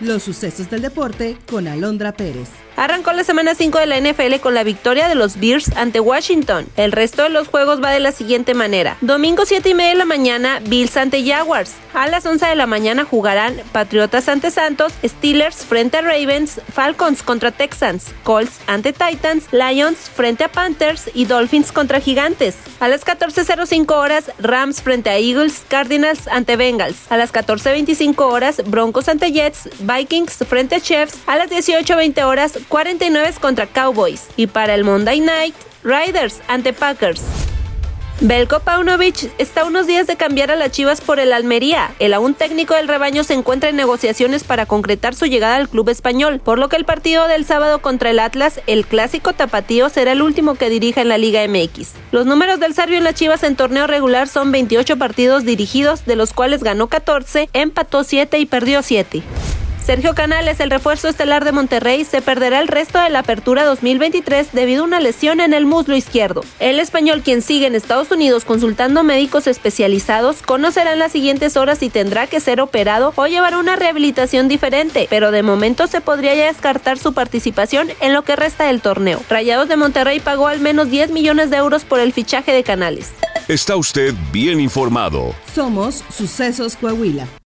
Los sucesos del deporte con Alondra Pérez. Arrancó la semana 5 de la NFL con la victoria de los Bears ante Washington. El resto de los juegos va de la siguiente manera. Domingo 7 y media de la mañana, Bills ante Jaguars. A las 11 de la mañana jugarán Patriotas ante Santos, Steelers frente a Ravens, Falcons contra Texans, Colts ante Titans, Lions frente a Panthers y Dolphins contra Gigantes. A las 14.05 horas, Rams frente a Eagles, Cardinals ante Bengals. A las 14.25 horas, Broncos ante Jets, Vikings frente a Chiefs. A las 18.20 horas, 49 contra Cowboys. Y para el Monday Night, Riders ante Packers. Belko Paunovic está unos días de cambiar a las Chivas por el Almería. El aún técnico del rebaño se encuentra en negociaciones para concretar su llegada al club español, por lo que el partido del sábado contra el Atlas, el clásico tapatío, será el último que dirija en la Liga MX. Los números del Serbio en las Chivas en torneo regular son 28 partidos dirigidos, de los cuales ganó 14, empató 7 y perdió 7. Sergio Canales, el refuerzo estelar de Monterrey, se perderá el resto de la apertura 2023 debido a una lesión en el muslo izquierdo. El español, quien sigue en Estados Unidos consultando médicos especializados, conocerá en las siguientes horas si tendrá que ser operado o llevar una rehabilitación diferente, pero de momento se podría ya descartar su participación en lo que resta del torneo. Rayados de Monterrey pagó al menos 10 millones de euros por el fichaje de Canales. Está usted bien informado. Somos Sucesos Coahuila.